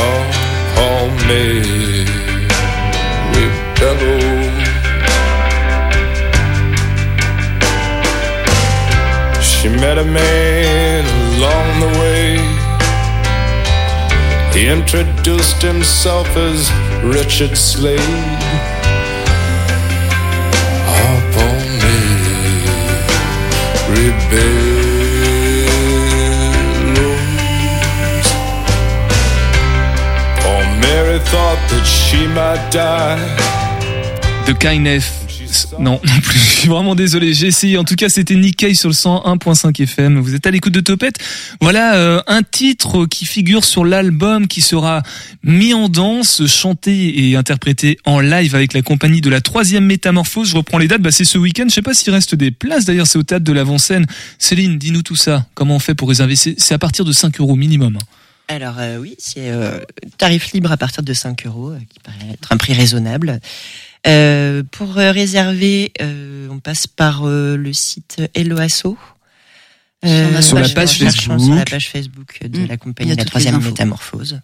Oh, oh, Mary Bellows. Met a man along the way. He introduced himself as Richard Slade. Up on me, rebellos. Oh, Mary thought that she might die. The Kindness. Non, non plus. Je suis vraiment désolé. J'ai essayé. En tout cas, c'était Cave sur le 101.5 FM. Vous êtes à l'écoute de Topette. Voilà euh, un titre qui figure sur l'album qui sera mis en danse, chanté et interprété en live avec la compagnie de la troisième métamorphose. Je reprends les dates. Bah, c'est ce week-end. Je sais pas s'il reste des places. D'ailleurs, c'est au théâtre de l'avant-scène. Céline, dis-nous tout ça. Comment on fait pour réserver? C'est à partir de 5 euros minimum. hein. Alors euh, oui, c'est euh, tarif libre à partir de 5 euros, qui paraît être un prix raisonnable. Euh, pour euh, réserver, euh, on passe par euh, le site Helloasso. notre Sur la page Facebook. Sur la page Facebook de Mm. la compagnie La les Troisième. Métamorphose.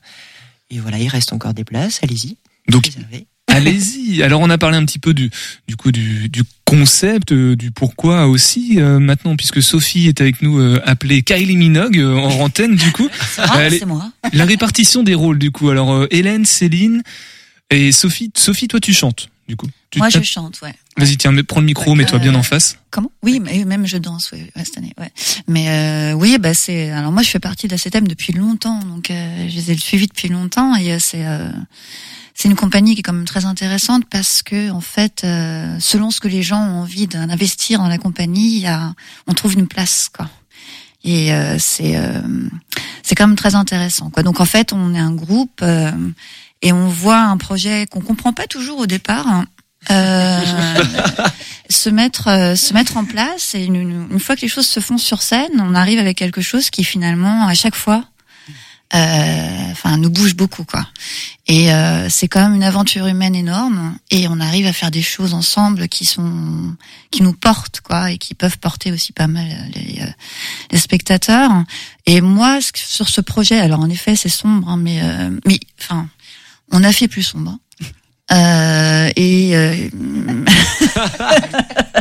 Et voilà, il reste encore des places, allez-y. Donc, Réservez. Allez-y. Alors on a parlé un petit peu du du coup du, du concept, euh, du pourquoi aussi euh, maintenant puisque Sophie est avec nous euh, appelée Kylie Minogue euh, en antenne du coup. est- c'est moi. La répartition des rôles du coup. Alors euh, Hélène, Céline et Sophie. Sophie, toi tu chantes du coup. Tu Moi, je chante, ouais. Vas-y, tiens, prends le micro, mets-toi bien Euh, en face. Comment? Oui, mais même je danse, ouais, ouais, cette année, ouais. Mais euh, oui, bah c'est. Alors moi, je fais partie d'ACTM depuis longtemps, donc euh, je les ai suivis depuis longtemps et euh, c'est euh, c'est une compagnie qui est quand même très intéressante parce que en fait, euh, selon ce que les gens ont envie d'investir dans la compagnie, y a, on trouve une place, quoi. Et euh, c'est euh, c'est quand même très intéressant. Quoi. Donc en fait, on est un groupe euh, et on voit un projet qu'on comprend pas toujours au départ. hein, euh, se mettre euh, se mettre en place et une, fois que les choses se font sur scène, on arrive avec quelque chose qui finalement à chaque fois enfin nous bouge beaucoup quoi. Et euh, c'est quand même une aventure humaine énorme et on arrive à faire des choses ensemble qui sont qui nous portent quoi et qui peuvent porter aussi pas mal les, euh, les spectateurs. Et moi sur ce projet, alors en effet c'est sombre, hein, mais euh, mais enfin on a fait plus sombre. Euh, et euh,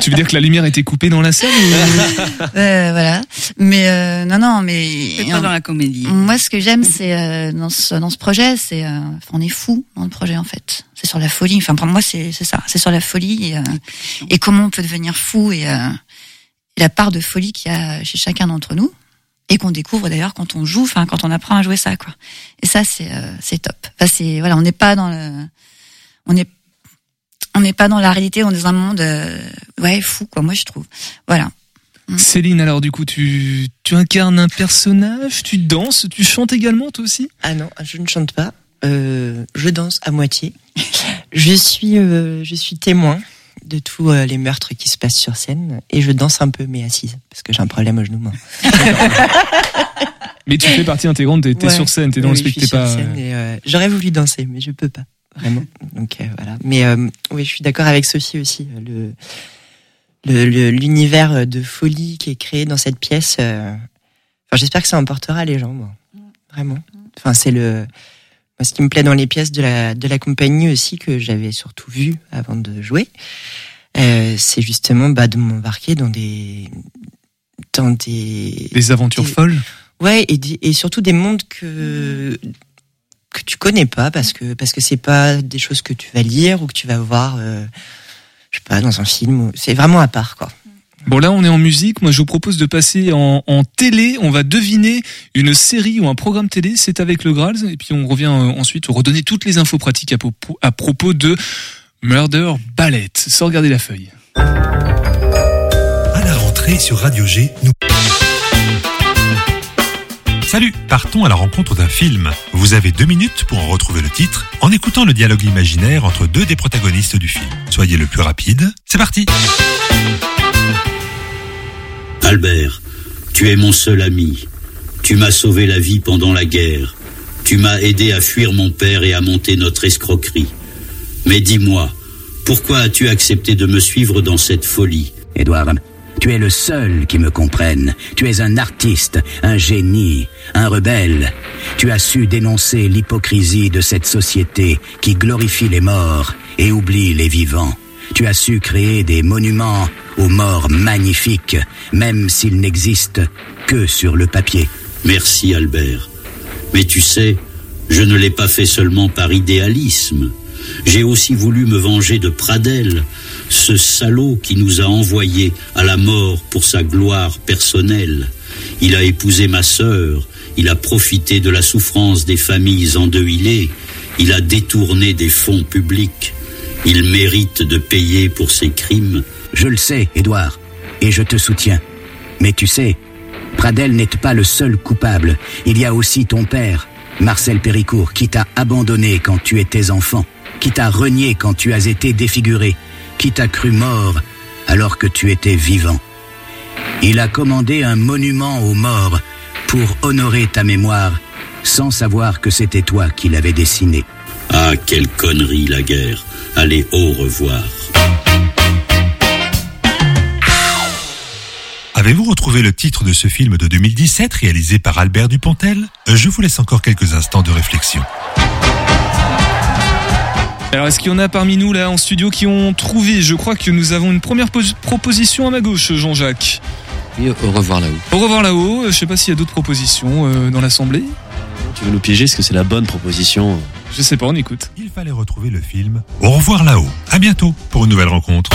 Tu veux dire que la lumière était coupée dans la salle ou- Euh, voilà. Mais euh, non, non, mais pas dans la comédie. Moi, ce que j'aime, c'est euh, dans ce dans ce projet, c'est euh, on est fou dans le projet en fait. C'est sur la folie. Enfin, pour moi, c'est c'est ça. C'est sur la folie et, euh, et comment on peut devenir fou et, euh, et la part de folie qu'il y a chez chacun d'entre nous et qu'on découvre d'ailleurs quand on joue, enfin quand on apprend à jouer ça quoi. Et ça, c'est euh, c'est top. Enfin, c'est voilà, on n'est pas dans le, on est on n'est pas dans la réalité, on est dans un monde euh, ouais fou quoi. Moi, je trouve. Voilà. Céline, alors du coup, tu, tu incarnes un personnage, tu danses, tu chantes également toi aussi? Ah non, je ne chante pas. Euh, je danse à moitié. Je suis, euh, je suis témoin de tous euh, les meurtres qui se passent sur scène et je danse un peu mais assise parce que j'ai un problème au genou. Mais tu fais partie intégrante, t'es t'es Ouais. sur scène, t'es dans Oui, le spectacle, pas. euh, J'aurais voulu danser mais je peux pas vraiment. Donc euh, voilà. Mais euh, oui, je suis d'accord avec Sophie aussi. euh, Le le- le- l'univers de folie qui est créé dans cette pièce. euh, Enfin, j'espère que ça emportera les gens, moi. Vraiment. Enfin, c'est le. Moi, ce qui me plaît dans les pièces de la de la compagnie aussi que j'avais surtout vu avant de jouer, euh, c'est justement bah, de m'embarquer dans des dans des Des aventures folles Ouais, et, des- et surtout des mondes que que tu connais pas parce que parce que c'est pas des choses que tu vas lire ou que tu vas voir, euh, je sais pas, dans un film. C'est vraiment à part, quoi. Bon là on est en musique, moi je vous propose de passer en, en télé, on va deviner une série ou un programme télé, c'est avec le Graal, et puis on revient euh, ensuite redonner toutes les infos pratiques à, propos- à propos de Murder Ballet, sans regarder la feuille. À la rentrée sur Radio G, nous... Salut, partons à la rencontre d'un film. Vous avez deux minutes pour en retrouver le titre en écoutant le dialogue imaginaire entre deux des protagonistes du film. Soyez le plus rapide, c'est parti Albert, tu es mon seul ami. Tu m'as sauvé la vie pendant la guerre. Tu m'as aidé à fuir mon père et à monter notre escroquerie. Mais dis-moi, pourquoi as-tu accepté de me suivre dans cette folie? Édouard, tu es le seul qui me comprenne. Tu es un artiste, un génie, un rebelle. Tu as su dénoncer l'hypocrisie de cette société qui glorifie les morts et oublie les vivants. Tu as su créer des monuments aux morts magnifiques, même s'ils n'existent que sur le papier. Merci Albert. Mais tu sais, je ne l'ai pas fait seulement par idéalisme. J'ai aussi voulu me venger de Pradel, ce salaud qui nous a envoyés à la mort pour sa gloire personnelle. Il a épousé ma sœur, il a profité de la souffrance des familles endeuillées, il a détourné des fonds publics. Il mérite de payer pour ses crimes. Je le sais, Édouard, et je te soutiens. Mais tu sais, Pradel n'est pas le seul coupable. Il y a aussi ton père, Marcel Péricourt, qui t'a abandonné quand tu étais enfant, qui t'a renié quand tu as été défiguré, qui t'a cru mort alors que tu étais vivant. Il a commandé un monument aux morts pour honorer ta mémoire, sans savoir que c'était toi qui l'avais dessiné. Ah, quelle connerie la guerre. Allez, au revoir. Avez-vous retrouvé le titre de ce film de 2017 réalisé par Albert Dupontel? Je vous laisse encore quelques instants de réflexion. Alors est-ce qu'il y en a parmi nous là en studio qui ont trouvé? Je crois que nous avons une première pos- proposition à ma gauche, Jean-Jacques. Oui, au revoir là-haut. Au revoir là-haut, euh, je sais pas s'il y a d'autres propositions euh, dans l'assemblée. Tu veux nous piéger Est-ce que c'est la bonne proposition? Je sais pas, on écoute. Il fallait retrouver le film Au revoir là-haut. À bientôt pour une nouvelle rencontre.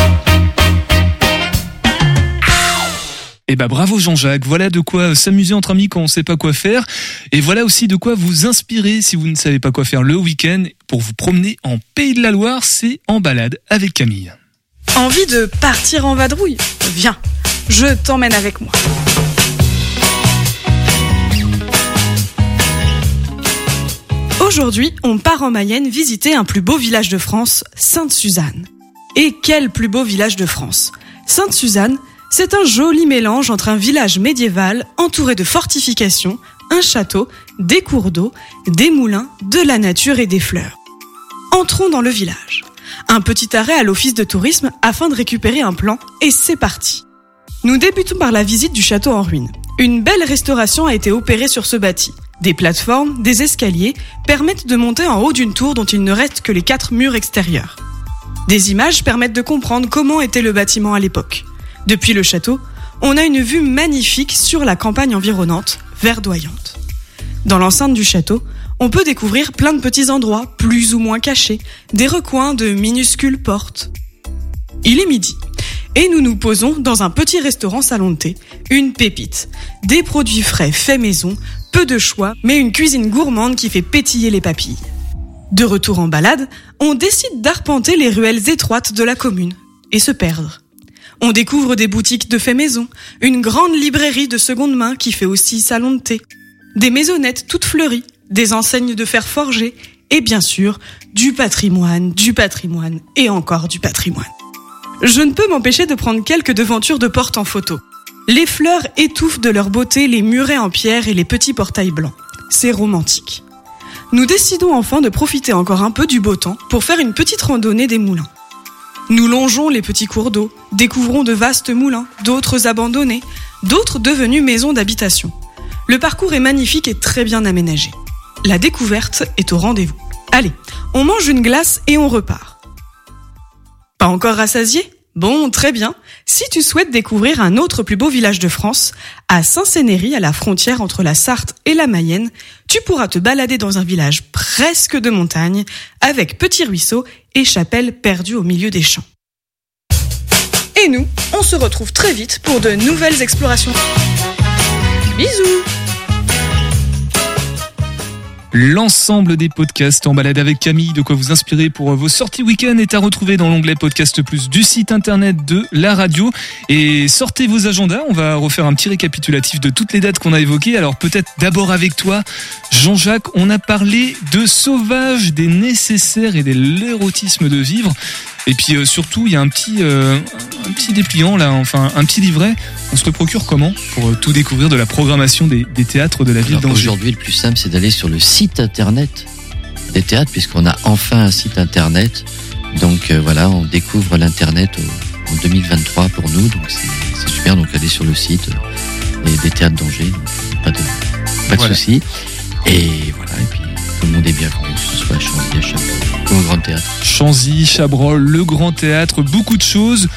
Eh ben bravo Jean-Jacques, voilà de quoi s'amuser entre amis quand on sait pas quoi faire et voilà aussi de quoi vous inspirer si vous ne savez pas quoi faire le week-end pour vous promener en Pays de la Loire, c'est en balade avec Camille. Envie de partir en vadrouille? Viens, je t'emmène avec moi. Aujourd'hui, on part en Mayenne visiter un plus beau village de France, Sainte-Suzanne. Et quel plus beau village de France Sainte-Suzanne, c'est un joli mélange entre un village médiéval entouré de fortifications, un château, des cours d'eau, des moulins, de la nature et des fleurs. Entrons dans le village. Un petit arrêt à l'office de tourisme afin de récupérer un plan et c'est parti. Nous débutons par la visite du château en ruine. Une belle restauration a été opérée sur ce bâti. Des plateformes, des escaliers permettent de monter en haut d'une tour dont il ne reste que les quatre murs extérieurs. Des images permettent de comprendre comment était le bâtiment à l'époque. Depuis le château, on a une vue magnifique sur la campagne environnante, verdoyante. Dans l'enceinte du château, on peut découvrir plein de petits endroits, plus ou moins cachés, des recoins de minuscules portes. Il est midi, et nous nous posons dans un petit restaurant salon de thé, une pépite. Des produits frais faits maison, peu de choix, mais une cuisine gourmande qui fait pétiller les papilles. De retour en balade, on décide d'arpenter les ruelles étroites de la commune et se perdre. On découvre des boutiques de fait maison, une grande librairie de seconde main qui fait aussi salon de thé, des maisonnettes toutes fleuries, des enseignes de fer forgé et bien sûr du patrimoine, du patrimoine et encore du patrimoine. Je ne peux m'empêcher de prendre quelques devantures de porte en photo. Les fleurs étouffent de leur beauté les murets en pierre et les petits portails blancs. C'est romantique. Nous décidons enfin de profiter encore un peu du beau temps pour faire une petite randonnée des moulins. Nous longeons les petits cours d'eau, découvrons de vastes moulins, d'autres abandonnés, d'autres devenus maisons d'habitation. Le parcours est magnifique et très bien aménagé. La découverte est au rendez-vous. Allez, on mange une glace et on repart. Pas encore rassasié? Bon, très bien. Si tu souhaites découvrir un autre plus beau village de France, à Saint-Sénéry, à la frontière entre la Sarthe et la Mayenne, tu pourras te balader dans un village presque de montagne, avec petits ruisseaux et chapelles perdues au milieu des champs. Et nous, on se retrouve très vite pour de nouvelles explorations. Bisous L'ensemble des podcasts en balade avec Camille, de quoi vous inspirer pour vos sorties week-end est à retrouver dans l'onglet Podcast Plus du site internet de la radio. Et sortez vos agendas, on va refaire un petit récapitulatif de toutes les dates qu'on a évoquées. Alors peut-être d'abord avec toi, Jean-Jacques, on a parlé de sauvage, des nécessaires et de l'érotisme de vivre. Et puis euh, surtout, il y a un petit, euh, un petit dépliant là, enfin un petit livret. On se le procure comment pour euh, tout découvrir de la programmation des, des théâtres de la ville d'Angers Aujourd'hui, le plus simple, c'est d'aller sur le site internet des théâtres, puisqu'on a enfin un site internet. Donc euh, voilà, on découvre l'internet en 2023 pour nous, donc c'est super. Donc allez sur le site euh, et des théâtres d'Angers, pas de, pas de Voilà. souci. Et voilà, et puis tout le monde est bienvenu, que ce soit à Chantilly, à ou au Grand Théâtre. Chanzy, Chabrol, le Grand Théâtre, beaucoup de choses.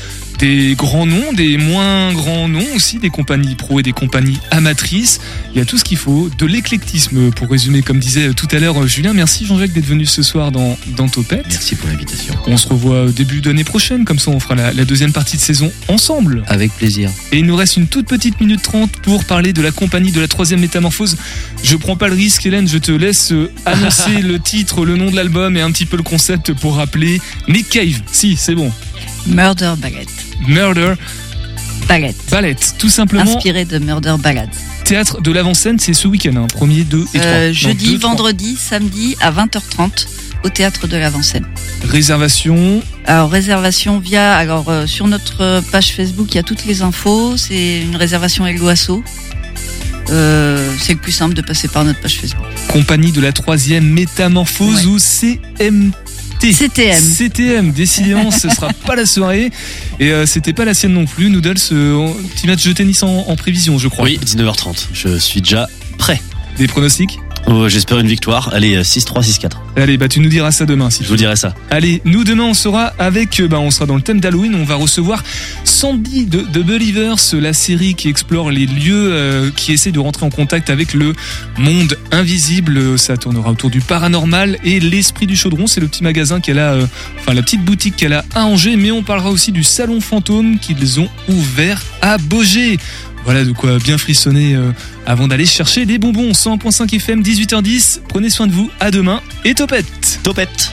Des grands noms, des moins grands noms aussi, des compagnies pro et des compagnies amatrices. Il y a tout ce qu'il faut, de l'éclectisme pour résumer, comme disait tout à l'heure Julien. Merci Jean-Jacques d'être venu ce soir dans, dans Topette. Merci pour l'invitation. On se revoit au début d'année prochaine, comme ça on fera la, la deuxième partie de saison ensemble. Avec plaisir. Et il nous reste une toute petite minute trente pour parler de la compagnie de la troisième métamorphose. Je prends pas le risque, Hélène, je te laisse euh, annoncer le titre, le nom de l'album et un petit peu le concept pour rappeler Nick Cave. Si, c'est bon. Murder Ballad. Murder Ballad. Ballad, tout simplement. Inspiré de Murder Ballad. Théâtre de l'avant-scène, c'est ce week-end, hein, premier, deux et trois. Euh, Non, jeudi, vendredi, samedi à 20h30 au théâtre de l'Avant-Scène. Réservation. Alors réservation via alors euh, sur notre page Facebook il y a toutes les infos c'est une réservation Eloasso euh, c'est le plus simple de passer par notre page Facebook Compagnie de la troisième métamorphose ou CMT. CTM. CTM, décidément, ce sera pas la soirée. Et euh, c'était pas la sienne non plus. Noodles, euh, petit match de tennis en, en prévision, je crois. Oui, 19h30. Je suis déjà prêt. Des pronostics? Oh, J'espère une victoire. Allez, euh, 6-3, 6-4. Allez, bah tu nous diras ça demain. Si Je vous dirai ça. Allez, nous demain on sera avec, euh, bah, on sera dans le thème d'Halloween. On va recevoir Sandy de, de Believers, la série qui explore les lieux, euh, qui essaie de rentrer en contact avec le monde invisible. Ça tournera autour du paranormal et l'esprit du chaudron. C'est le petit magasin qu'elle a, euh, enfin la petite boutique qu'elle a à Angers. Mais on parlera aussi du salon fantôme qu'ils ont ouvert à Beaugé. Voilà de quoi bien frissonner euh, avant d'aller chercher des bonbons. 100.5 FM, 18h10. Prenez soin de vous. À demain et topette. Topette.